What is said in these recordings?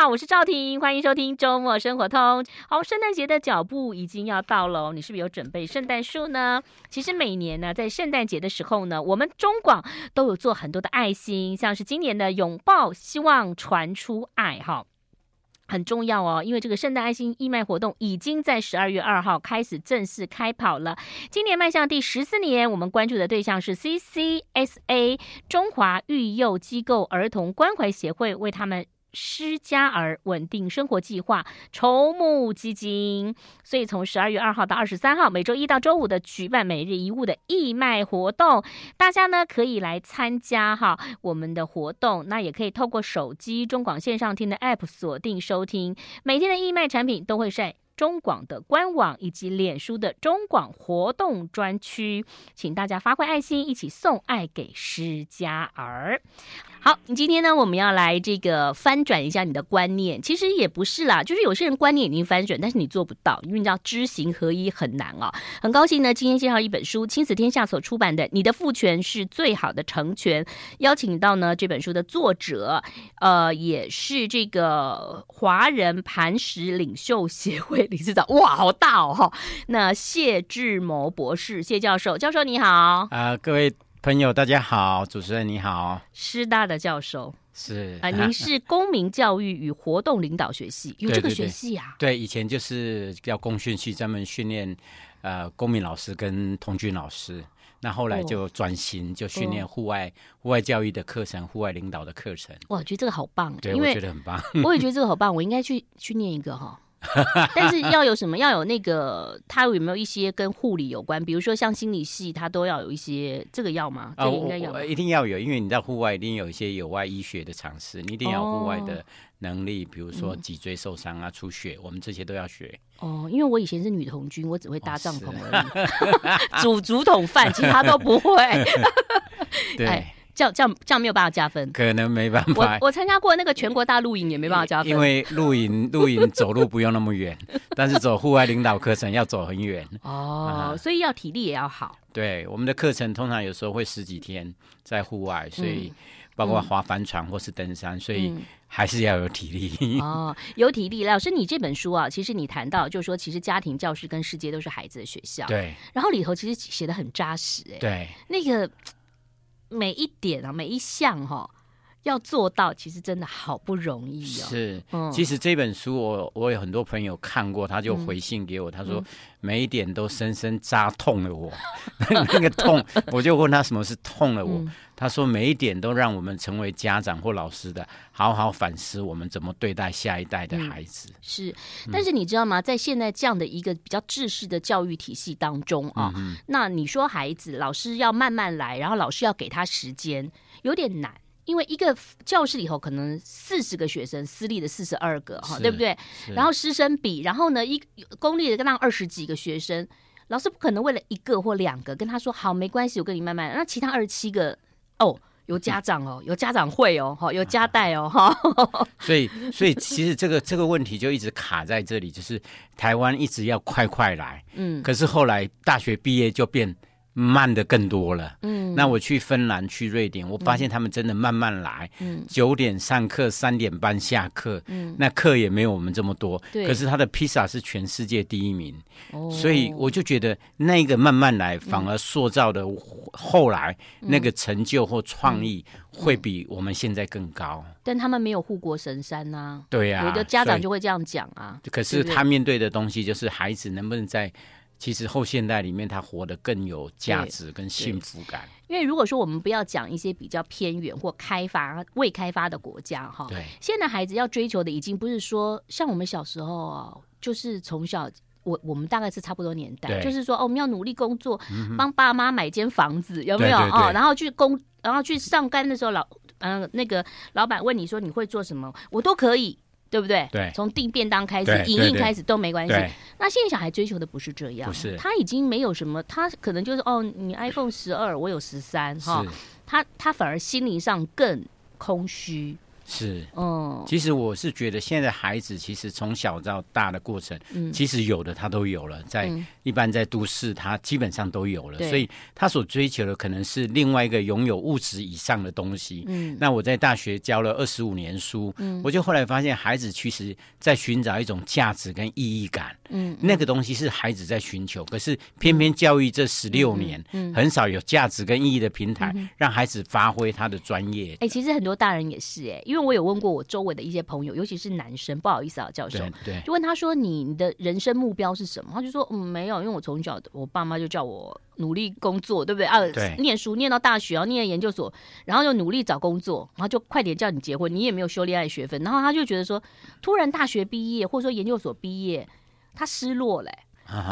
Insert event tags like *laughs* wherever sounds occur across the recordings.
好，我是赵婷，欢迎收听周末生活通。好，圣诞节的脚步已经要到了，你是不是有准备圣诞树呢？其实每年呢，在圣诞节的时候呢，我们中广都有做很多的爱心，像是今年的拥抱希望传出爱，哈。很重要哦，因为这个圣诞爱心义卖活动已经在十二月二号开始正式开跑了。今年迈向第十四年，我们关注的对象是 CCSA 中华育幼机构儿童关怀协会，为他们。施加儿稳定生活计划筹募基金，所以从十二月二号到二十三号，每周一到周五的举办每日一物的义卖活动，大家呢可以来参加哈我们的活动，那也可以透过手机中广线上听的 App 锁定收听，每天的义卖产品都会晒。中广的官网以及脸书的中广活动专区，请大家发挥爱心，一起送爱给施加儿。好，今天呢，我们要来这个翻转一下你的观念。其实也不是啦，就是有些人观念已经翻转，但是你做不到，因为你知道知行合一很难啊、哦。很高兴呢，今天介绍一本书，亲子天下所出版的《你的父权是最好的成全》，邀请到呢这本书的作者，呃，也是这个华人磐石领袖协会。理事长，哇，好大哦哈！那谢志谋博士，谢教授，教授你好啊、各位朋友大家好，主持人你好，师大的教授。是。啊，您、呃、是公民教育与活动领导学系，*laughs* 有这个学系啊？对，对，对，对，以前就是叫公训系，专门训练呃公民老师跟童军老师，那后来就转型，就训练户外户、哦、外教育的课程，户外领导的课程。哇，我觉得这个好棒，对，我觉得很棒，我也觉得这个好棒，我应该去去念一个哈。*laughs* 但是要有什么？要有那个，他有没有一些跟护理有关？比如说像心理系，他都要有一些这个要吗？这个应该要、哦，一定要有，因为你在户外一定有一些有外医学的常识，你一定要户外的能力，哦、比如说脊椎受伤啊、出血，我们这些都要学。哦，因为我以前是女童军，我只会搭帐篷而已，煮竹筒饭，其他都不会。*laughs* *laughs* 对。哎这样这样这样没有办法加分，可能没办法。我我参加过那个全国大露营，也没办法加分。因为露营露营走路不用那么远，*laughs* 但是走户外领导课程要走很远。哦、嗯，所以要体力也要好。对，我们的课程通常有时候会十几天在户外，所以包括划帆船或是登山，嗯、所以还是要有体力。哦，有体力。老师，你这本书啊，其实你谈到就是说，其实家庭教室跟世界都是孩子的学校。对。然后里头其实写的很扎实，哎。对。那个。每一点啊，每一项哈、要做到，其实真的好不容易哦。是，嗯、其实这本书我我有很多朋友看过，他就回信给我，嗯、他说每一点都深深扎痛了我。嗯、*laughs* 那个痛，我就问他什么是痛了我。嗯、他说每一点都让我们成为家长或老师的，好好反思我们怎么对待下一代的孩子。嗯、是，但是你知道吗？在现在这样的一个比较制式的教育体系当中啊，嗯、那你说孩子老师要慢慢来，然后老师要给他时间，有点难。因为一个教室里头可能四十个学生，私立的四十二个哈，对不对？然后师生比，然后呢，一公立的跟那二十几个学生，老师不可能为了一个或两个跟他说好没关系，我跟你慢慢。那其他二十七个哦，有家长哦，有家长会哦，哈，有家带哦，哈。*laughs* 所以，所以其实这个这个问题就一直卡在这里，就是台湾一直要快快来，嗯，可是后来大学毕业就变。慢的更多了，嗯，那我去芬兰、去瑞典，我发现他们真的慢慢来，嗯，九点上课，三点半下课，嗯，那课也没有我们这么多，对，可是他的披萨是全世界第一名，哦，所以我就觉得那个慢慢来，反而塑造的后来那个成就或创意会比我们现在更高。但他们没有护国神山呐，对呀，有的家长就会这样讲啊，可是他面对的东西就是孩子能不能在。其实后现代里面，他活得更有价值跟幸福感。因为如果说我们不要讲一些比较偏远或开发未开发的国家哈，对，现在孩子要追求的已经不是说像我们小时候哦，就是从小我我们大概是差不多年代，就是说哦，我们要努力工作，帮爸妈买间房子，有没有哦？然后去工，然后去上班的时候，老嗯、呃、那个老板问你说你会做什么，我都可以。对不对？对，从订便当开始，影印开始都没关系。那现在小孩追求的不是这样，不是，他已经没有什么，他可能就是哦，你 iPhone 十二，我有十三，哈，他他反而心灵上更空虚。是，嗯，其实我是觉得现在孩子其实从小到大的过程，嗯，其实有的他都有了，在一般在都市他基本上都有了，所以他所追求的可能是另外一个拥有物质以上的东西。嗯，那我在大学教了二十五年书，嗯，我就后来发现孩子其实在寻找一种价值跟意义感，嗯，那个东西是孩子在寻求，可是偏偏教育这十六年，嗯，很少有价值跟意义的平台，让孩子发挥他的专业。哎，其实很多大人也是哎，因为。因为我有问过我周围的一些朋友，尤其是男生，不好意思啊，教授，对，就问他说：“你的人生目标是什么？”他就说：“嗯，没有，因为我从小我爸妈就叫我努力工作，对不对啊？对，*laughs* 念书念到大学，然后念研究所，然后又努力找工作，然后就快点叫你结婚，你也没有修恋爱学分。然后他就觉得说，突然大学毕业或者说研究所毕业，他失落嘞，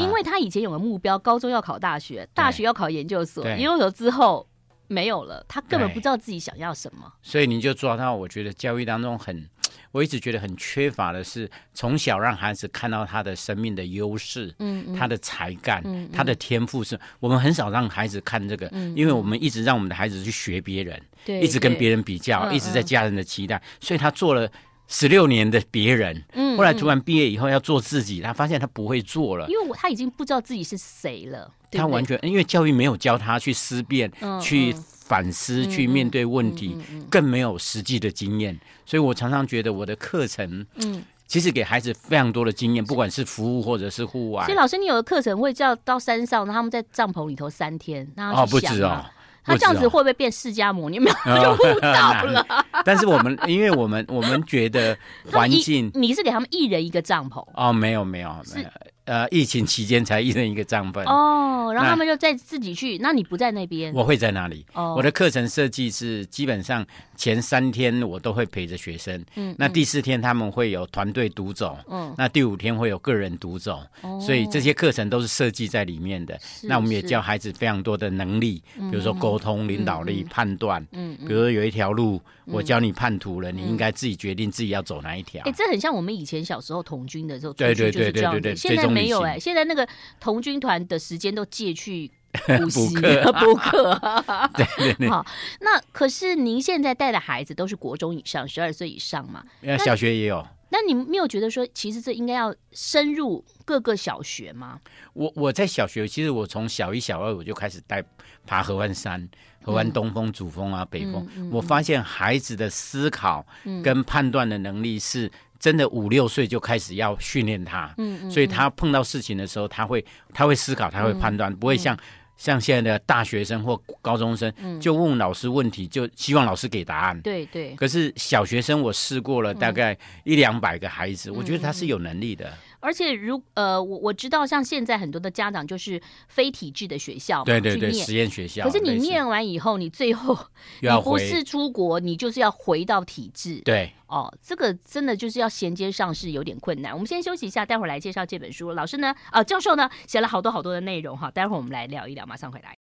因为他以前有个目标，高中要考大学，大学要考研究所，研究所之后。”没有了，他根本不知道自己想要什么。所以你就抓到，我觉得教育当中很，*tsk* 我一直觉得很缺乏的是，从小让孩子看到他的生命的优势，嗯，嗯，他的才干，嗯，他的天赋是，我们很少让孩子看这个，嗯，因为我们一直让我们的孩子去学别人，对，一直跟别人比较，一直在家人的期待，所以他做了。十六年的别人，嗯，后来突然毕业以后要做自己，他发现他不会做了，因为我他已经不知道自己是谁了。他完全因为教育没有教他去思辨、去反思、去面对问题，更没有实际的经验。所以我常常觉得我的课程，嗯，其实给孩子非常多的经验，不管是服务或者是户外。所以老师，你有的课程会叫到山上，让他们在帐篷里头三天，哦，不止哦。他这样子会不会变释迦摩尼？没有 *laughs* 就悟到了。*laughs* 但是我们，因为我们我们觉得 *laughs* 环境，你是给他们一人一个帐篷哦？没有没有没有。呃，疫情期间才一人一个帐篷哦，然后他们就再自己去。那，那你不在那边？我会在那里。哦，我的课程设计是基本上前三天我都会陪着学生。嗯，那第四天他们会有团队独走。嗯，那第五天会有个人独走。哦，所以这些课程都是设计在里面的。那我们也教孩子非常多的能力，比如说沟通、领导力、判断。嗯。比如说有一条路，我教你叛徒了，你应该自己决定自己要走哪一条。哎，这很像我们以前小时候童军的时候。对对对对对对。现在。没有哎、欸，现在那个童军团的时间都借去 *laughs* 补习补课。*laughs* *laughs* 对对对。好，那可是您现在带的孩子都是国中以上，十二岁以上嘛？小学也有。那你没有觉得说，其实这应该要深入各个小学吗？我我在小学，其实我从小一、小二我就开始带爬合欢山、合欢东峰、主峰啊、北峰。嗯嗯、我发现孩子的思考跟判断的能力是。真的五六岁就开始要训练他，嗯，嗯，所以他碰到事情的时候，他会他会思考，他会判断，嗯、不会像、嗯、像现在的大学生或高中生，嗯、就问老师问题，就希望老师给答案。对对。可是小学生，我试过了大概一两百个孩子，嗯、我觉得他是有能力的。而且如呃，我我知道，像现在很多的家长就是非体制的学校嘛，对对对，实验学校。可是你念完以后，你最后 *laughs* 你不是出国，你就是要回到体制。对，哦，这个真的就是要衔接上是有点困难。我们先休息一下，待会儿来介绍这本书。老师呢，呃，教授呢，写了好多好多的内容哈，待会儿我们来聊一聊，马上回来。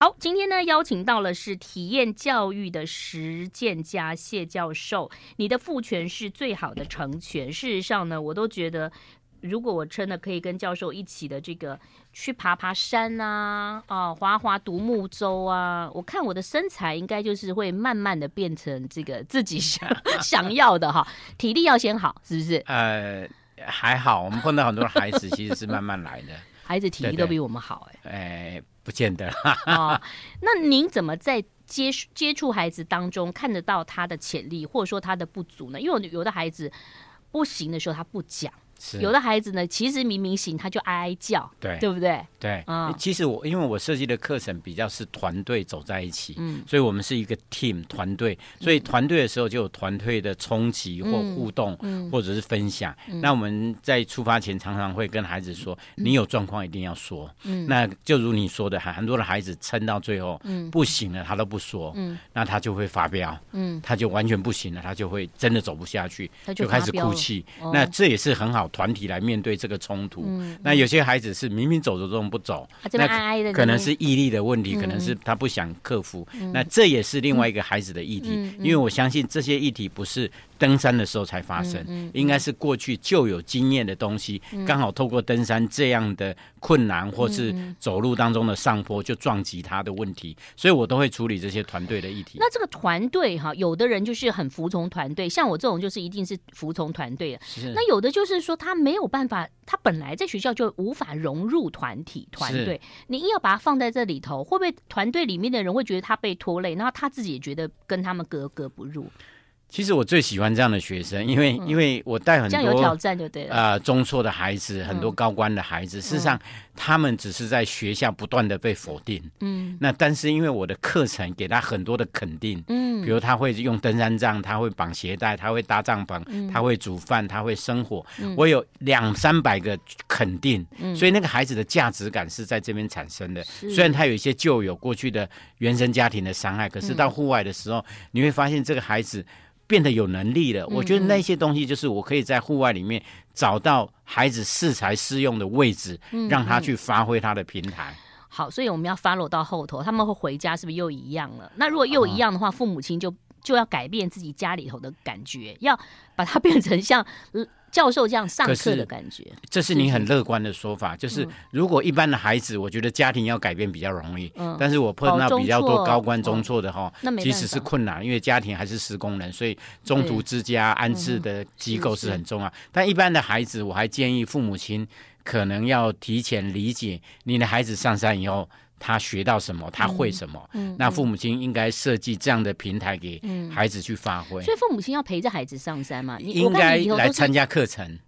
好，今天呢，邀请到了是体验教育的实践家谢教授。你的父权是最好的成全。事实上呢，我都觉得，如果我真的可以跟教授一起的这个去爬爬山啊，啊，划划独木舟啊，我看我的身材应该就是会慢慢的变成这个自己想 *laughs* 想要的哈。体力要先好，是不是？呃，还好，我们碰到很多孩子其实是慢慢来的，孩子体力都比我们好，欸，哎，哎。*laughs* 不见得 *laughs* 哦，那您怎么在接接触孩子当中看得到他的潜力，或者说他的不足呢？因为有的孩子不行的时候，他不讲。是。有的孩子呢，其实明明醒，他就哀哀叫，对，对不对？对，嗯，其实我因为我设计的课程比较是团队走在一起，嗯，所以我们是一个 team 团队，所以团队的时候就有团队的冲击或互动，嗯，或者是分享。那我们在出发前常常会跟孩子说，你有状况一定要说，嗯，那就如你说的，很很多的孩子撑到最后，嗯，不行了，他都不说，嗯，那他就会发飙，嗯，他就完全不行了，他就会真的走不下去，就开始哭泣。那这也是很好。团体来面对这个冲突，那有些孩子是明明走着都不走，啊、那可能是毅力的问题，嗯、可能是他不想克服。嗯、那这也是另外一个孩子的议题，因为我相信这些议题不是登山的时候才发生，应该是过去就有经验的东西，嗯、刚好透过登山这样的困难，或是走路当中的上坡就撞击他的问题，所以我都会处理这些团队的议题。那这个团队哈，有的人就是很服从团队，像我这种就是一定是服从团队的。那有的就是说他没有办法，他本来在学校就无法融入团体团队，你硬要把他放在这里头，会不会团队里面的人会觉得他被拖累，然后他自己也觉得跟他们格格不入？其实我最喜欢这样的学生，因为、嗯、因为我带很多有挑战就对了。啊、呃，中辍的孩子，很多高官的孩子，嗯、事实上他们只是在学校不断的被否定，嗯，那但是因为我的课程给他很多的肯定，嗯，比如他会用登山杖，他会绑鞋带，他会搭帐篷，嗯、他会煮饭，他会生火，嗯、我有两三百个肯定，嗯、所以那个孩子的价值感是在这边产生的。是。虽然他有一些旧有过去的原生家庭的伤害，可是到户外的时候，嗯、你会发现这个孩子。变得有能力了，我觉得那些东西就是我可以在户外里面找到孩子适才适用的位置，嗯、让他去发挥他的平台。好，所以我们要 follow 到后头，他们会回家是不是又一样了？那如果又一样的话，父母亲就就要改变自己家里头的感觉，要把它变成像。教授这样上课的感觉，这是你很乐观的说法。就是如果一般的孩子，我觉得家庭要改变比较容易。嗯，但是我碰到比较多高官中错的哈，那其实是困难，因为家庭还是施工人，所以中途之家安置的机构是很重要。但一般的孩子，我还建议父母亲可能要提前理解，你的孩子上山以后。他学到什么？他会什么？嗯，嗯，那父母亲应该设计这样的平台给孩子去发挥。所以父母亲要陪着孩子上山嘛？你应该来参加课程，哦，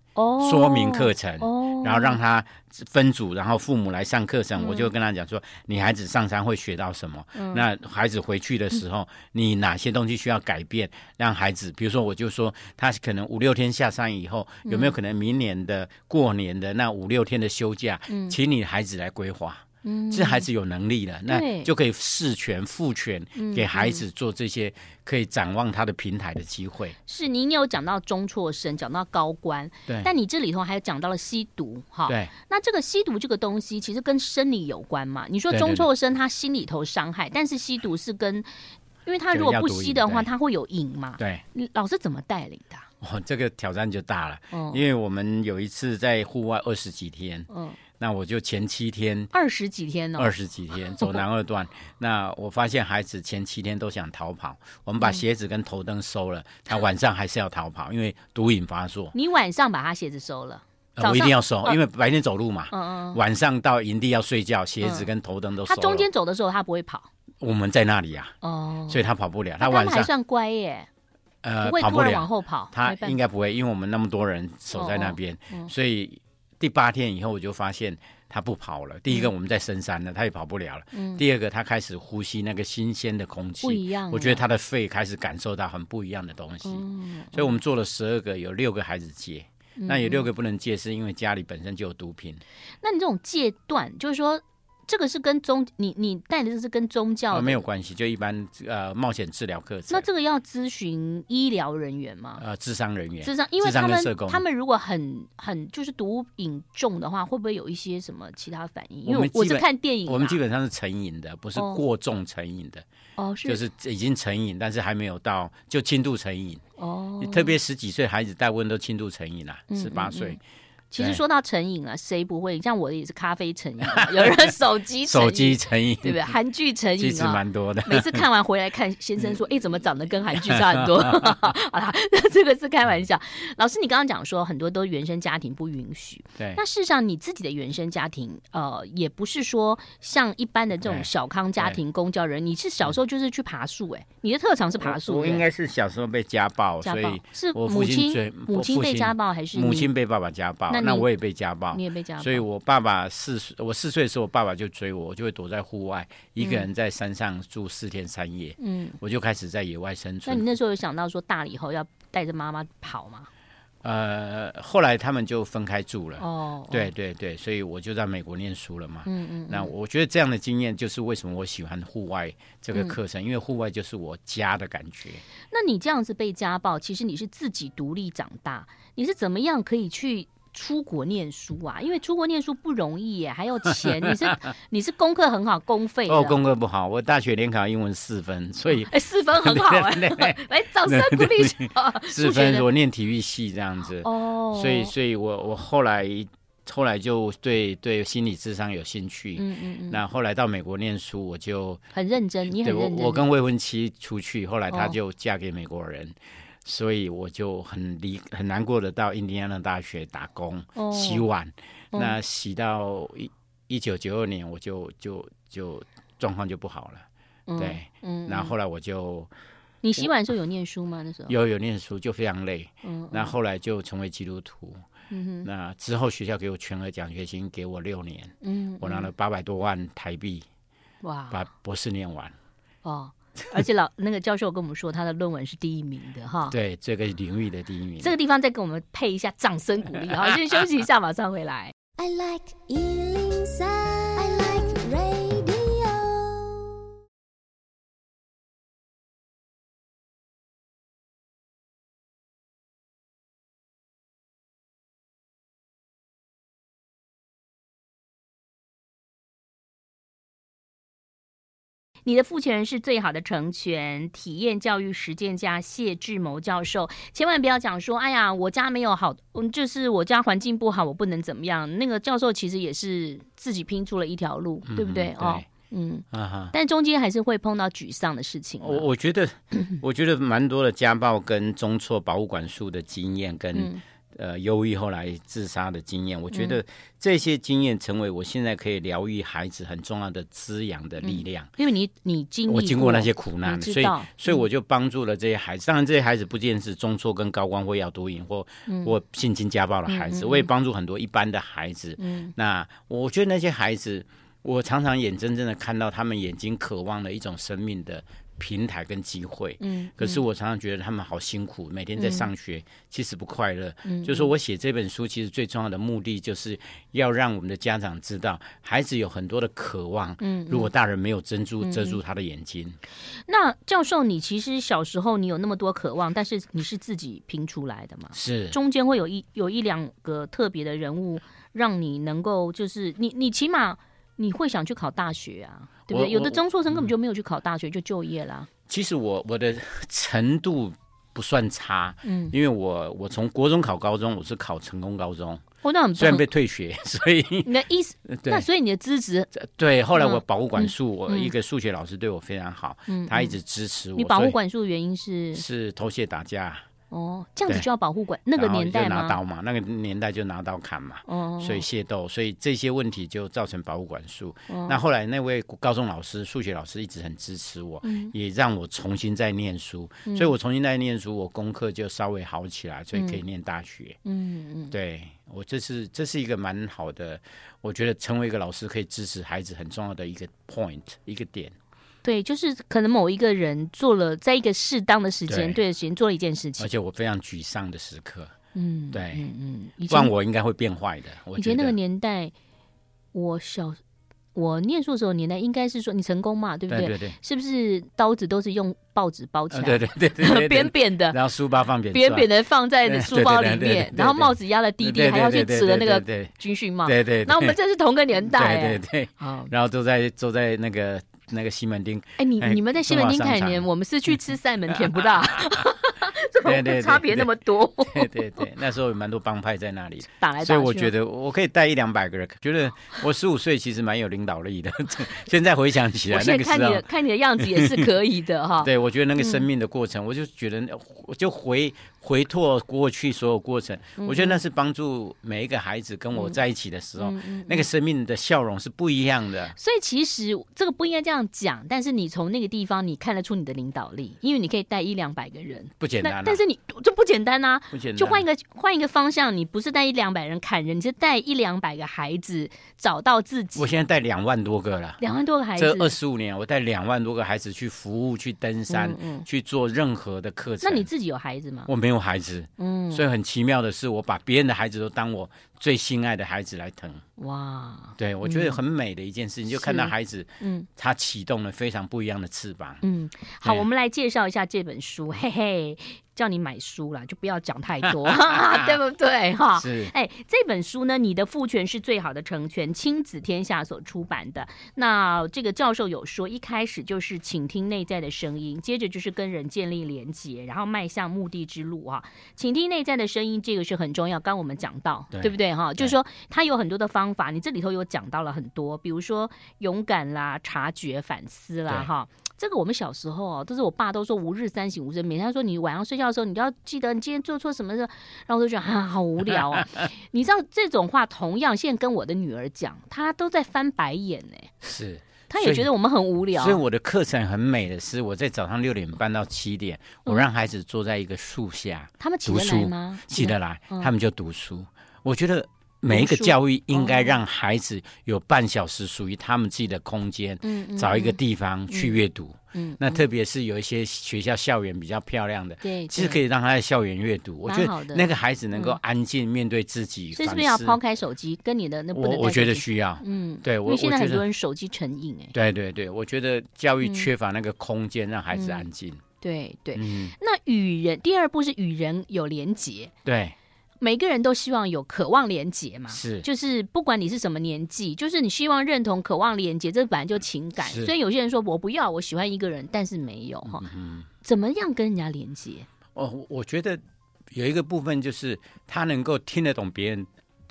说明课程，哦，然后让他分组，然后父母来上课程。嗯，我就跟他讲说，你孩子上山会学到什么？嗯，那孩子回去的时候，你哪些东西需要改变？让孩子，比如说，我就说他可能五六天下山以后，有没有可能明年的过年的那五六天的休假，嗯，请你孩子来规划。嗯，这孩子有能力了，那就可以事权、赋权给孩子做这些可以展望他的平台的机会。是，您有讲到中辍生，讲到高官，对，但你这里头还有讲到了吸毒，哈，对。那这个吸毒这个东西，其实跟生理有关嘛？你说中辍生他心里头伤害，对对对，但是吸毒是跟，因为他如果不吸的话，他会有瘾嘛？对。你老师怎么带领的？哦，这个挑战就大了，嗯，因为我们有一次在户外二十几天，嗯。那我就前七天二十几天呢，二十几天走南二段。*laughs* 那我发现孩子前七天都想逃跑，我们把鞋子跟头灯收了，他晚上还是要逃跑，因为毒瘾发作。你晚上把他鞋子收了，我一定要收，因为白天走路嘛。嗯嗯。晚上到营地要睡觉，鞋子跟头灯都收了。他中间走的时候他不会跑，我们在那里呀。哦。所以他跑不了，他晚上还算乖耶。呃，不会突然往后跑，他应该不会，因为我们那么多人守在那边，所以。第八天以后，我就发现他不跑了。第一个，我们在深山了，他也跑不了了。嗯。第二个，他开始呼吸那个新鲜的空气，不一样。我觉得他的肺开始感受到很不一样的东西。嗯。所以我们做了十二个，有六个孩子戒，那有六个不能戒，是因为家里本身就有毒品。那你这种戒断，就是说。这个是跟宗你你带的这是跟宗教、呃、没有关系，就一般呃冒险治疗课程。那这个要咨询医疗人员吗？呃，智商人员，智商，因为他们他们如果很很就是毒瘾重的话，会不会有一些什么其他反应？因为我是看电影，我们基本上是成瘾的，不是过重成瘾的。哦，是，就是已经成瘾，但是还没有到就轻度成瘾。哦，特别十几岁孩子大部分都轻度成瘾了，十八岁。嗯嗯嗯其实说到成瘾啊，谁不会？像我也是咖啡成瘾，*laughs* 有人手机手机成瘾，对不对？韩剧成瘾啊，其实蛮多的。每次看完回来看，先生说：“ *laughs* 哎，怎么长得跟韩剧差很多？” *laughs* 好啦，这个是开玩笑。老师，你刚刚讲说很多都原生家庭不允许，对。那事实上，你自己的原生家庭，呃，也不是说像一般的这种小康家庭、公教人，你是小时候就是去爬树，哎，你的特长是爬树。我应该是小时候被家暴，所以是母亲母亲被家暴还是母亲被爸爸家暴？那我也被家暴，你也被家暴，所以我爸爸四岁，我四岁的时候，我爸爸就追我，我就会躲在户外，一个人在山上住四天三夜。嗯，我就开始在野外生存。那你那时候有想到说大了以后要带着妈妈跑吗？呃，后来他们就分开住了。哦，对对对，所以我就在美国念书了嘛。嗯嗯。那我觉得这样的经验就是为什么我喜欢户外这个课程，因为户外就是我家的感觉。那你这样子被家暴，其实你是自己独立长大，你是怎么样可以去？出国念书啊？因为出国念书不容易耶，还有钱。你是 *laughs* 你是功课很好，公费哦，功课不好。我大学联考英文四分，所以 *laughs* 哎，四分很好 *laughs* 哎。来，掌声鼓励一下。四分，我念体育系这样子哦，所以所以我我后来后来就对对心理智商有兴趣。嗯嗯嗯。那后来到美国念书，我就很认真。你很认真。我我跟未婚妻出去，后来她就嫁给美国人。所以我就很离很难过的到印第安纳大学打工、oh. 洗碗，那洗到一一九九二年，我就就就状况就不好了，嗯、对，嗯，然后后来我就，你洗碗的时候有念书吗？那时候？有有念书，就非常累，嗯，那后来就成为基督徒，嗯，那之后学校给我全额奖学金，给我六年，嗯，我拿了八百多万台币，哇，把博士念完，哦。*laughs* 而且老那个教授跟我们说，他的论文是第一名的哈。对，这个领域的第一名。这个地方再给我们配一下掌声鼓励好，先休息一下，马上回来。I like 你的父权是最好的成全。体验教育实践家谢志谋教授，千万不要讲说，哎呀，我家没有好，嗯，就是我家环境不好，我不能怎么样。那个教授其实也是自己拼出了一条路，嗯、对不对？哦，嗯，啊哈，但中间还是会碰到沮丧的事情。我我觉得，*laughs* 我觉得蛮多的家暴跟中辍保护管束的经验跟。嗯呃，忧郁后来自杀的经验，我觉得这些经验成为我现在可以疗愈孩子很重要的滋养的力量。因为你你经历我经过那些苦难，所以所以我就帮助了这些孩子。当然，这些孩子不见是中辍跟高光或要毒瘾或或性侵家暴的孩子，我也帮助很多一般的孩子。那我觉得那些孩子，我常常眼睁睁的看到他们眼睛渴望的一种生命的。平台跟机会，嗯，可是我常常觉得他们好辛苦，每天在上学，其实不快乐。嗯，就是说我写这本书，其实最重要的目的就是要让我们的家长知道，孩子有很多的渴望。嗯，如果大人没有珍珠遮住他的眼睛，那教授，你其实小时候你有那么多渴望，但是你是自己拼出来的嘛？是，中间会有一有一两个特别的人物，让你能够就是你你起码你会想去考大学啊。对不对？有的中辍生根本就没有去考大学，就就业啦。其实我我的程度不算差，嗯，因为我我从国中考高中，我是考成功高中，哦，那很虽然被退学，*laughs* 所以你的意思，*laughs* 那所以你的资质，对，后来我保护管束，我一个数学老师对我非常好，他一直支持我。你保护管束的原因是是偷窃打架。哦，这样子就要保护管那个年代拿刀嘛，那个年代就拿刀砍嘛，哦，所以械斗，所以这些问题就造成保护管束。哦、那后来那位高中老师、数学老师一直很支持我，嗯、也让我重新再念书，嗯、所以我重新再念书，我功课就稍微好起来，所以可以念大学。嗯嗯，嗯。对我这是这是一个蛮好的，我觉得成为一个老师可以支持孩子很重要的一个 point 一个点。对，就是可能某一个人做了，在一个适当的时间，对的时间做了一件事情，而且我非常沮丧的时刻，嗯，对，嗯嗯，不然我应该会变坏的。以前那个年代，我小我念书的时候年代，应该是说你成功嘛，对不对？对对，是不是刀子都是用报纸包起来？对对对，*laughs* 扁扁的，然后书包放扁，扁扁的放在书包里面，然后帽子压了低低，还要去扯那个军训帽。对对，那我们这是同个年代，对对对，然后都在坐在那个。那个西门町，哎，你你们在西门町看年，我们是去吃赛门甜不大，*laughs* *laughs* 对对，差别那么多。对对对，那时候有蛮多帮派在那里打来打去，所以我觉得我可以带一两百个人，觉得我十五岁其实蛮有领导力的。*laughs* 现在回想起来，那个看你的看你的样子也是可以的哈。对，我觉得那个生命的过程，我就觉得我就回。回拓过去所有过程，我觉得那是帮助每一个孩子跟我在一起的时候，那个生命的笑容是不一样的。所以其实这个不应该这样讲，但是你从那个地方你看得出你的领导力，因为你可以带一两百个人，不简单。但是你这不简单啊，不简单。就换一个换一个方向，你不是带一两百人砍人，你是带一两百个孩子找到自己。我现在带两万多个了，两万多个孩子。这二十五年，我带两万多个孩子去服务、去登山、去做任何的课程。那你自己有孩子吗？我没有孩子，嗯，所以很奇妙的是，我把别人的孩子都当我最心爱的孩子来疼。哇，对，我觉得很美的一件事情，嗯、就看到孩子，嗯，他启动了非常不一样的翅膀。嗯，好，我们来介绍一下这本书，嘿嘿。叫你买书啦，就不要讲太多，*laughs* *laughs* 对不对？哈，是。哎，这本书呢，你的父权是最好的成全，亲子天下所出版的。那这个教授有说，一开始就是倾听内在的声音，接着就是跟人建立连结，然后迈向目的之路啊。倾听内在的声音，这个是很重要。刚我们讲到，对，对不对？哈，就是说他有很多的方法，你这里头有讲到了很多，比如说勇敢啦、察觉、反思啦，哈。这个我们小时候哦，都是我爸都说吾日三省吾身，每天说你晚上睡觉的时候，你都要记得你今天做错什么事，然后我就觉得啊，好无聊啊。*laughs* 你知道这种话，同样现在跟我的女儿讲，她都在翻白眼呢。是，她也觉得我们很无聊。所以，所以我的课程很美的是，我在早上六点半到七点，我让孩子坐在一个树下，他们起得来吗？起得来，他们就读书。我觉得。每一个教育应该让孩子有半小时属于他们自己的空间，嗯，找一个地方去阅读，嗯，那特别是有一些学校校园比较漂亮的，对，其实可以让他在校园阅读。我觉得那个孩子能够安静面对自己，所以是不是要抛开手机？跟你的那不能，我觉得需要，嗯，对，我现在很多人手机成瘾，哎，对对对，我觉得教育缺乏那个空间让孩子安静，对对，那与人第二步是与人有连结，对。每个人都希望有渴望连接嘛，是，就是不管你是什么年纪，就是你希望认同、渴望连接，这本来就情感。所以有些人说我不要，我喜欢一个人，但是没有哈，嗯、怎么样跟人家连接？哦，我觉得有一个部分就是他能够听得懂别人。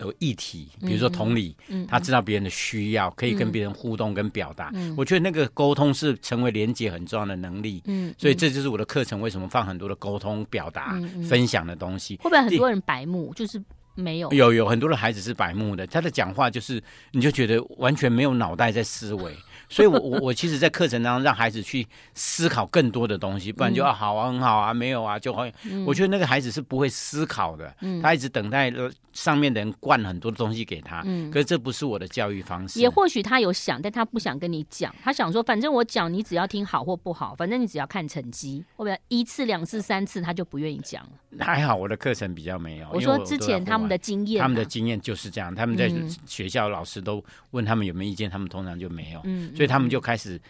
的议题，比如说同理，嗯嗯、他知道别人的需要，可以跟别人互动跟表达。嗯、我觉得那个沟通是成为连接很重要的能力。嗯，所以这就是我的课程为什么放很多的沟通、表达、分享的东西。会不会很多人白目？就是没有？有有很多的孩子是白目的，他的讲话就是你就觉得完全没有脑袋在思维。所以我，我我我其实，在课程当中让孩子去思考更多的东西，不然就啊好啊很好啊没有啊就会。嗯、我觉得那个孩子是不会思考的，嗯、他一直等待上面的人灌很多的东西给他。嗯、可是这不是我的教育方式。也或许他有想，但他不想跟你讲。他想说，反正我讲，你只要听好或不好，反正你只要看成绩。或不会一次、两次、三次，他就不愿意讲了？还好，我的课程比较没有。我说之前他们的经验、啊，他们的经验就是这样。他们在学校老师都问他们有没有意见，他们通常就没有。嗯。所以他们就开始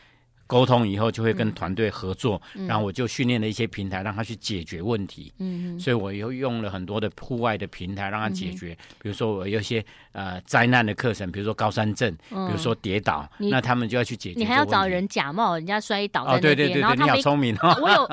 沟通，以后就会跟团队合作，嗯、然后我就训练了一些平台，让他去解决问题。嗯，所以我又用了很多的户外的平台让他解决，嗯、比如说我有一些呃灾难的课程，比如说高山症，嗯、比如说跌倒，那他们就要去解决。你还要找人假冒人家摔倒在那边，哦、对对对对，你好聪明哦！*laughs* 我有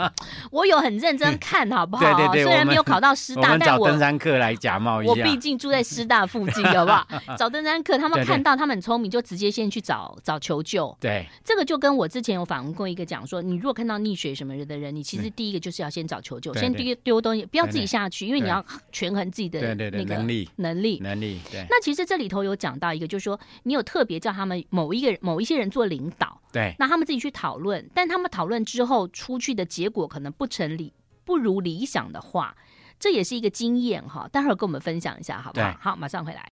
我有很认真看好不好？*laughs* 对对对，虽然没有考到师大，我但我找登山客来假冒一下。我毕竟住在师大附近，好不好？*laughs* 找登山客，他们看到他们很聪明，就直接先去找找求救。对，这个就跟我之前有访问过一个。讲说，你如果看到溺水什么的人，你其实第一个就是要先找求救，先丢丢东西，不要自己下去，因为你要权衡自己的那个能力能力能力。对，那其实这里头有讲到一个，就是说你有特别叫他们某一个人某一些人做领导，对，那他们自己去讨论，但他们讨论之后出去的结果可能不成理不如理想的话，这也是一个经验哈。待会儿跟我们分享一下，好不好？好，马上回来。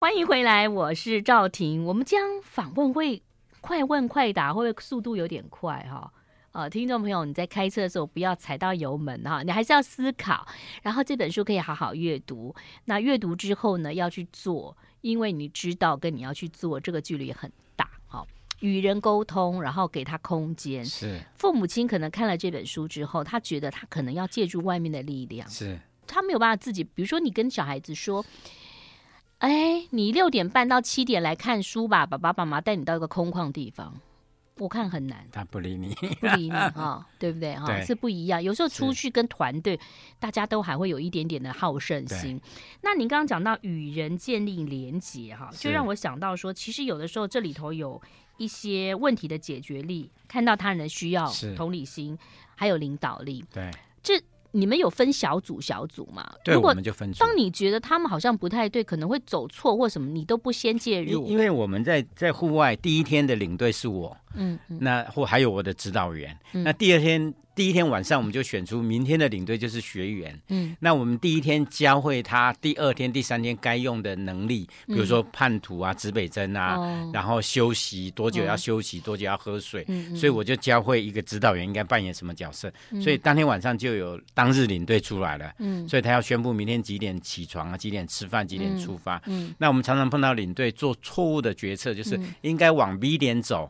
欢迎回来，我是赵婷。我们将访问会快问快答，会不会速度有点快哈？呃，听众朋友，你在开车的时候不要踩到油门哈，你还是要思考。然后这本书可以好好阅读。那阅读之后呢，要去做，因为你知道跟你要去做这个距离很大哈。与人沟通，然后给他空间。是父母亲可能看了这本书之后，他觉得他可能要借助外面的力量，是他没有办法自己。比如说，你跟小孩子说。哎，你六点半到七点来看书吧，爸爸、妈妈带你到一个空旷地方，我看很难。他不理你，不理你 *laughs* 哈、哦，对不对哈？对是不一样。有时候出去跟团队，大家都还会有一点点的好胜心。那您刚刚讲到与人建立连结哈，就让我想到说，其实有的时候这里头有一些问题的解决力，看到他人的需要，同理心，还有领导力。对，这。你们有分小组小组吗？对，我们就分组。当你觉得他们好像不太对，可能会走错或什么，你都不先介入。因为我们在在户外第一天的领队是我，嗯，嗯那或还有我的指导员，嗯、那第二天第一天晚上我们就选出明天的领队就是学员。嗯，那我们第一天教会他，第二天、第三天该用的能力，比如说叛徒啊、指北针啊，嗯、然后休息多久要休息，嗯、多久要喝水。嗯，所以我就教会一个指导员应该扮演什么角色。嗯、所以当天晚上就有当日领队出来了。嗯，所以他要宣布明天几点起床啊，几点吃饭，几点出发。嗯，嗯那我们常常碰到领队做错误的决策，就是应该往 B 点走。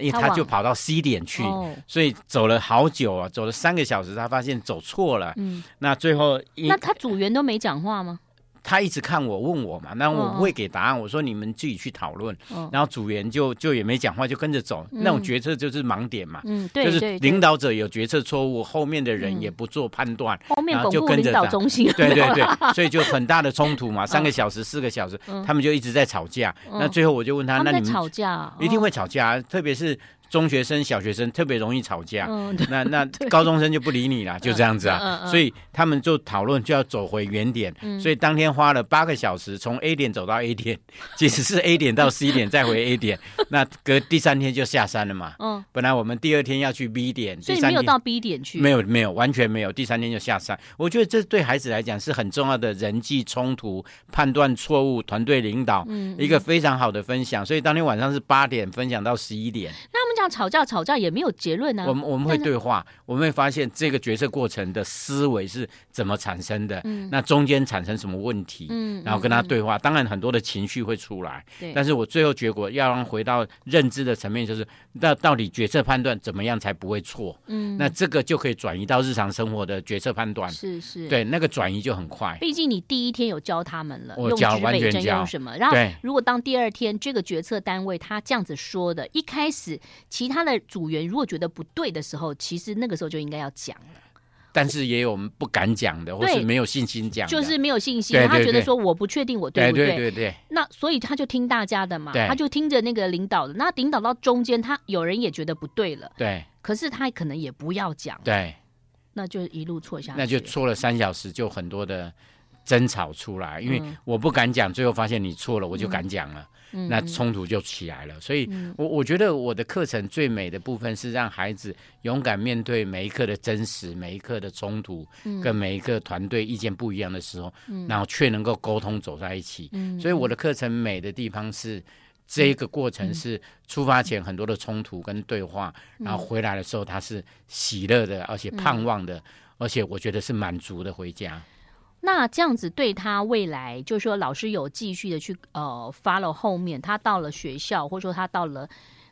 因为他就跑到 C 点去，所以走了好久啊，走了三个小时，他发现走错了。嗯，那最后，那他组员都没讲话吗？他一直看我问我嘛，那我不会给答案。我说你们自己去讨论。然后组员就就也没讲话，就跟着走。那种决策就是盲点嘛。嗯，对，就是领导者有决策错误，后面的人也不做判断，然后就跟着领导中心。对 *laughs* 对对，*laughs* 所以就很大的冲突嘛，三个小时、四个小时，他们就一直在吵架。那最后我就问他，那你们吵架一定会吵架，特别是。中学生、小学生特别容易吵架，嗯、那那高中生就不理你了，就这样子啊。所以他们就讨论就要走回原点，嗯、所以当天花了八个小时从 A 点走到 A 点，*laughs* 即使是 A 点到 C 点 *laughs* 再回 A 点，那隔第三天就下山了嘛。嗯，本来我们第二天要去 B 点，所以没有到 B 点去，没有没有完全没有，第三天就下山。我觉得这对孩子来讲是很重要的人际冲突、判断错误、团队领导，嗯，一个非常好的分享。所以当天晚上是八点分享到十一点。那这样吵架吵架也没有结论呢、啊。我们我们会对话，我们会发现这个决策过程的思维是怎么产生的，嗯、那中间产生什么问题，嗯、然后跟他对话。嗯、当然很多的情绪会出来，对但是我最后结果要让回到认知的层面，就是到到底决策判断怎么样才不会错？嗯，那这个就可以转移到日常生活的决策判断。是是，对，那个转移就很快。毕竟你第一天有教他们了，我教完全教用什么？然后如果当第二天这个决策单位他这样子说的，一开始。其他的组员如果觉得不对的时候，其实那个时候就应该要讲了。但是也有我们不敢讲的，或是没有信心讲，就是没有信心。他觉得说我不确定我对不对？对对对。那所以他就听大家的嘛，他就听着那个领导的。那领导到中间，他有人也觉得不对了。对。可是他可能也不要讲。对。那就一路错下去。那就错了三小时，就很多的争吵出来，因为我不敢讲，最后发现你错了，我就敢讲了。那冲突就起来了，所以我我觉得我的课程最美的部分是让孩子勇敢面对每一刻的真实，每一刻的冲突，跟每一个团队意见不一样的时候，然后却能够沟通走在一起。所以我的课程美的地方是这一个过程是出发前很多的冲突跟对话，然后回来的时候他是喜乐的，而且盼望的，而且我觉得是满足的回家。那这样子对他未来，就是说老师有继续的去呃 follow 后面，他到了学校，或者说他到了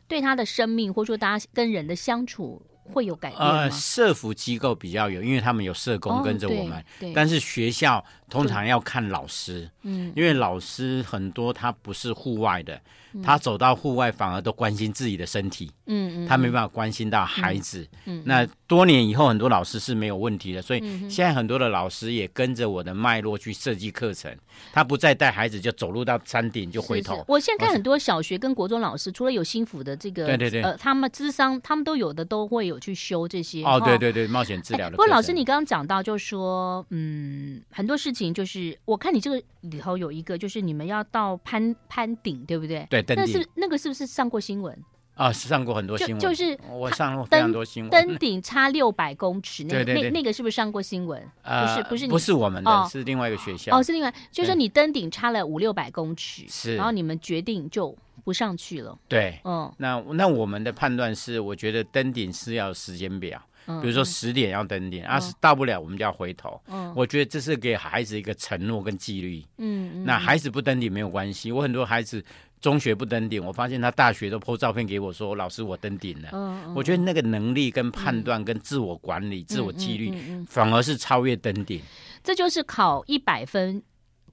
对他的生命，或者说大家跟人的相处会有改变吗？呃，社服机构比较有，因为他们有社工跟着我们，哦、但是学校通常要看老师，嗯，因为老师很多他不是户外的。他走到户外，反而都关心自己的身体。嗯嗯，他没办法关心到孩子。嗯，那多年以后，很多老师是没有问题的。所以现在很多的老师也跟着我的脉络去设计课程。他不再带孩子就走路到山顶就回头。我现在看很多小学跟国中老师，除了有心辅的这个，对对对，呃，他们智商，他们都有的都会有去修这些。哦，对对对，冒险治疗的。不过老师，你刚刚讲到，就是说，嗯，很多事情就是，我看你这个里头有一个，就是你们要到攀攀顶，对不对？对。那是那个是不是上过新闻啊？是上过很多新闻，就是我上过非常多新闻。登顶差六百公尺，那那那个是不是上过新闻？不是，不是，不是我们的，是另外一个学校。哦，是另外，就是你登顶差了五六百公尺，是，然后你们决定就不上去了。对，嗯，那那我们的判断是，我觉得登顶是要时间表，比如说十点要登顶，啊，到不了我们就要回头。嗯，我觉得这是给孩子一个承诺跟纪律。嗯，那孩子不登顶没有关系，我很多孩子。中学不登顶，我发现他大学都 po 照片给我说，老师我登顶了。嗯嗯、我觉得那个能力跟判断跟自我管理、嗯、自我纪律，反而是超越登顶。这就是考一百分。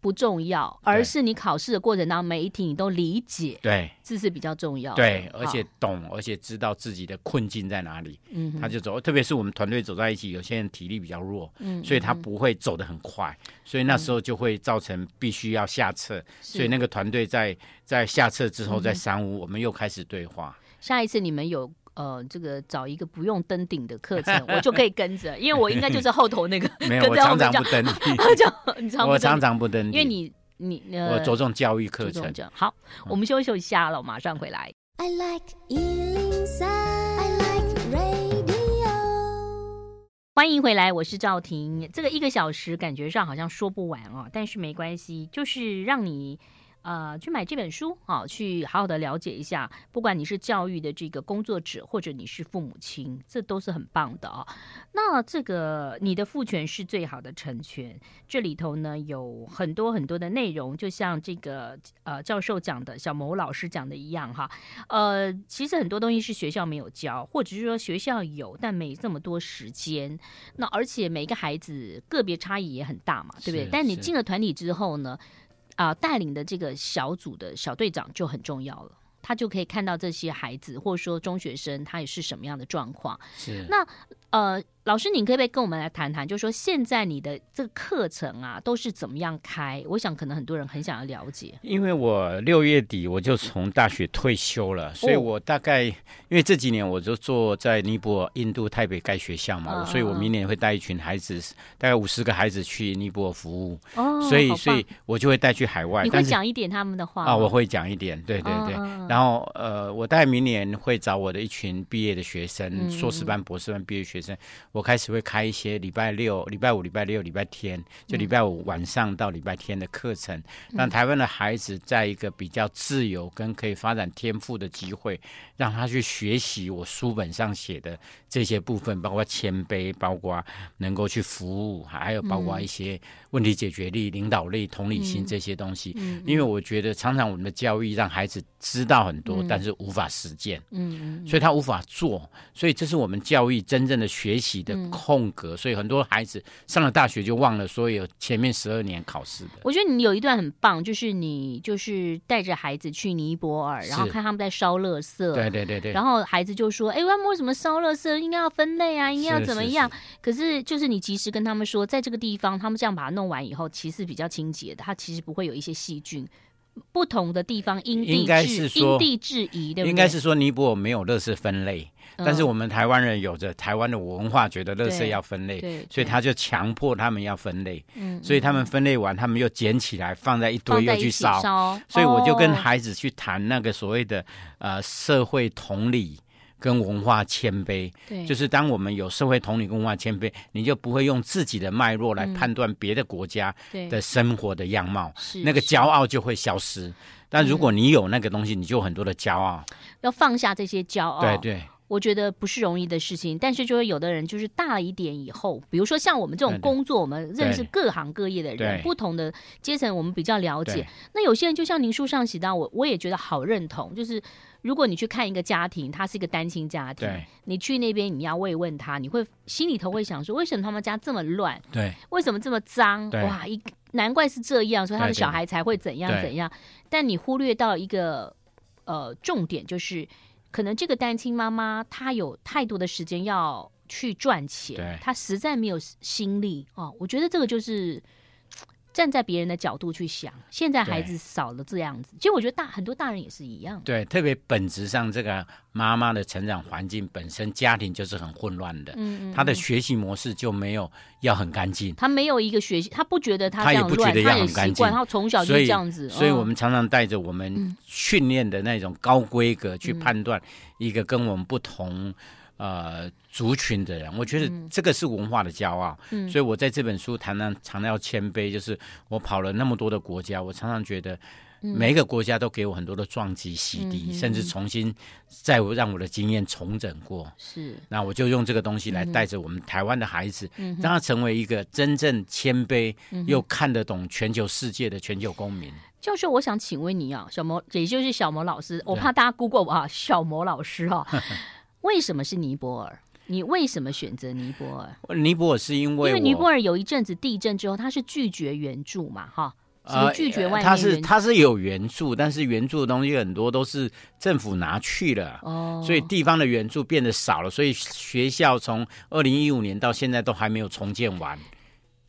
不重要，而是你考试的过程当中，每一题你都理解，对，这是比较重要。对，而且懂，而且知道自己的困境在哪里，嗯，他就走。特别是我们团队走在一起，有些人体力比较弱，嗯，所以他不会走得很快，所以那时候就会造成必须要下撤，所以那个团队在在下撤之后，在三五我们又开始对话。下一次你们有。呃，这个找一个不用登顶的课程，*laughs* 我就可以跟着，因为我应该就是后头那个。*laughs* 没有，我常 *laughs* 常不登顶。我常常不登顶，因为你你呃，我着重教育课程。好，我们休息一下了，马上回来。I like 103, I like radio。欢迎回来，我是赵婷。这个一个小时感觉上好像说不完哦，但是没关系，就是让你。呃，去买这本书啊，去好好的了解一下。不管你是教育的这个工作者，或者你是父母亲，这都是很棒的啊。那这个你的父权是最好的成全，这里头呢有很多很多的内容，就像这个呃教授讲的，小牟老师讲的一样哈。呃，其实很多东西是学校没有教，或者是说学校有，但没这么多时间。那而且每个孩子个别差异也很大嘛，对不对？但你进了团体之后呢？啊，带领的这个小组的小队长就很重要了，他就可以看到这些孩子，或者说中学生，他也是什么样的状况。是那呃。老师，你可不可以跟我们来谈谈？就是说，现在你的这个课程啊，都是怎么样开？我想，可能很多人很想要了解。因为我六月底我就从大学退休了，所以我大概、哦、因为这几年我就做在尼泊尔、印度、泰北盖学校嘛，哦、所以我明年会带一群孩子，大概五十个孩子去尼泊尔服务。哦，所以，所以我就会带去海外。你会讲一点他们的话啊？我会讲一点，对对对。哦、然后呃，我大概明年会找我的一群毕业的学生，嗯、硕士班、博士班毕业学生，我开始会开。一些礼拜六、礼拜五、礼拜六、礼拜天，就礼拜五晚上到礼拜天的课程，让台湾的孩子在一个比较自由跟可以发展天赋的机会，让他去学习我书本上写的这些部分，包括谦卑，包括能够去服务，还有包括一些问题解决力、领导力、同理心这些东西。因为我觉得常常我们的教育让孩子知道很多，但是无法实践，嗯，所以他无法做，所以这是我们教育真正的学习的空格。所以很多孩子上了大学就忘了所有前面十二年考试的。我觉得你有一段很棒，就是你就是带着孩子去尼泊尔，然后看他们在烧垃圾。对对对对。然后孩子就说：“哎，他们为什么烧垃圾？应该要分类啊，应该要怎么样？”是是是，可是就是你及时跟他们说，在这个地方，他们这样把它弄完以后，其实比较清洁的，它其实不会有一些细菌。不同的地方因地制因地制宜，对不对？应该是说尼泊尔没有垃圾分类，嗯、但是我们台湾人有着台湾的文化，觉得垃圾要分类，所以他就强迫他们要分类。嗯，所以他们分类完，他们又捡起来放在一堆又去烧。所以我就跟孩子去谈那个所谓的呃社会同理。跟文化谦卑，对，就是当我们有社会同理跟文化谦卑，你就不会用自己的脉络来判断别的国家的生活的样貌，嗯、那个骄傲就会消失。但如果你有那个东西，你就有很多的骄傲，要放下这些骄傲。对对，我觉得不是容易的事情。但是就是有的人就是大了一点以后，比如说像我们这种工作，我们认识各行各业的人，不同的阶层，我们比较了解。那有些人就像您书上写到，我我也觉得好认同，就是。如果你去看一个家庭，他是一个单亲家庭，你去那边，你要慰问他，你会心里头会想说，为什么他们家这么乱？对，为什么这么脏？哇，一难怪是这样，所以他的小孩才会怎样怎样。但你忽略到一个呃重点，就是可能这个单亲妈妈她有太多的时间要去赚钱，她实在没有心力哦。我觉得这个就是。站在别人的角度去想，现在孩子少了这样子，其实我觉得大很多大人也是一样。对，特别本质上，这个妈妈的成长环境本身家庭就是很混乱的，嗯，嗯，他的学习模式就没有要很干净，他没有一个学习，他不觉得他这样乱，他也不觉得要很干净，他从小就这样子，所以，所以我们常常带着我们训练的那种高规格去判断一个跟我们不同。呃，族群的人，我觉得这个是文化的骄傲。嗯，所以我在这本书谈到常常要谦卑，就是我跑了那么多的国家，我常常觉得每一个国家都给我很多的撞击洗涤，嗯、甚至重新再让我的经验重整过。是，那我就用这个东西来带着我们台湾的孩子，嗯、让他成为一个真正谦卑又看得懂全球世界的全球公民。教授，我想请问你啊，小魔，也就是小魔老师，我怕大家 Google 我啊，小魔老师哈、啊。*laughs* 为什么是尼泊尔？你为什么选择尼泊尔？尼泊尔是因为因为尼泊尔有一阵子地震之后，他是拒绝援助嘛，哈，呃拒绝外。他是他是有援助，但是援助的东西很多都是政府拿去了，哦，所以地方的援助变得少了，所以学校从二零一五年到现在都还没有重建完。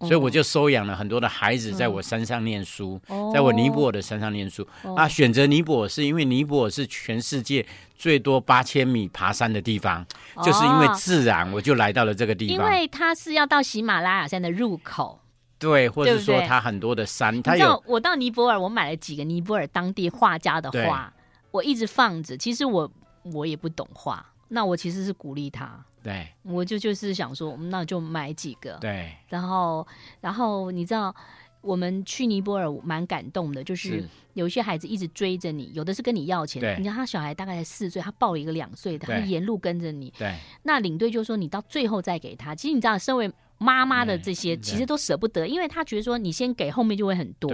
所以我就收养了很多的孩子，在我山上念书，嗯、在我尼泊尔的山上念书。哦、啊，选择尼泊尔是因为尼泊尔是全世界最多八千米爬山的地方，哦、就是因为自然，我就来到了这个地方。因为它是要到喜马拉雅山的入口，对，或者说它很多的山。它有我到尼泊尔，我买了几个尼泊尔当地画家的画，我一直放着。其实我我也不懂画。那我其实是鼓励他，对，我就就是想说，那就买几个，对，然后然后你知道。我们去尼泊尔蛮感动的，就是有一些孩子一直追着你，有的是跟你要钱。你看他小孩大概才四岁，他抱了一个两岁的，他沿路跟着你。对，那领队就说你到最后再给他。其实你知道，身为妈妈的这些其实都舍不得，因为他觉得说你先给，后面就会很多。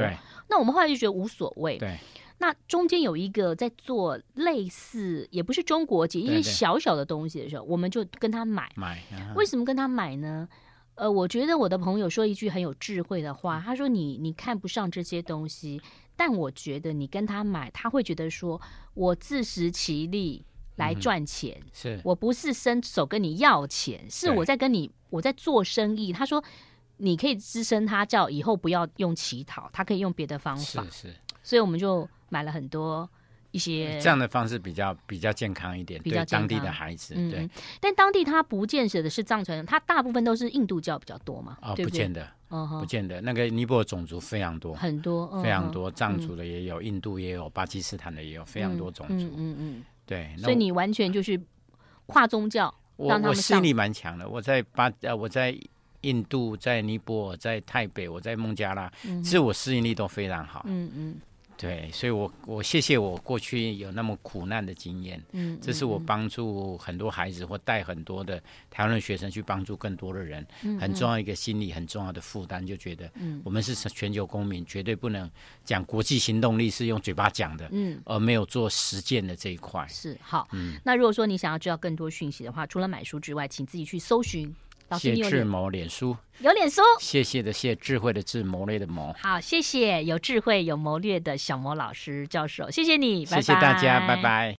那我们后来就觉得无所谓。对。那中间有一个在做类似，也不是中国结，一些小小的东西的时候，我们就跟他买。买。为什么跟他买呢？呃，我觉得我的朋友说一句很有智慧的话，他说你：“你你看不上这些东西，但我觉得你跟他买，他会觉得说我自食其力来赚钱，嗯、是我不是伸手跟你要钱，是我在跟你我在做生意。”他说：“你可以支撑他，叫以后不要用乞讨，他可以用别的方法。”是是，所以我们就买了很多。一些这样的方式比较比较健康一点，比较当地的孩子。嗯、对，但当地他不见得的是藏传，他大部分都是印度教比较多嘛。哦，不见得，哦、不见得。那个尼泊尔种族非常多，很多，非常多，藏族的也有，嗯、印度也有，巴基斯坦的也有，非常多种族。嗯嗯，对。所以你完全就是跨宗教，我我心里蛮强的。我在巴呃，我在印度，在尼泊尔，在泰北，我在孟加拉，自我适应力都非常好。嗯嗯。嗯对，所以我我谢谢我过去有那么苦难的经验，嗯，这是我帮助很多孩子或带很多的台湾的学生去帮助更多的人，嗯，很重要一个心理很重要的负担，就觉得，嗯，我们是全球公民，绝对不能讲国际行动力是用嘴巴讲的，嗯，而没有做实践的这一块。是好，嗯，那如果说你想要知道更多讯息的话，除了买书之外，请自己去搜寻。谢智谋脸书有脸书，谢谢的谢，智慧的智，谋略的谋。好，谢谢有智慧有谋略的小魔老师教授，谢谢你，谢谢大家，拜拜。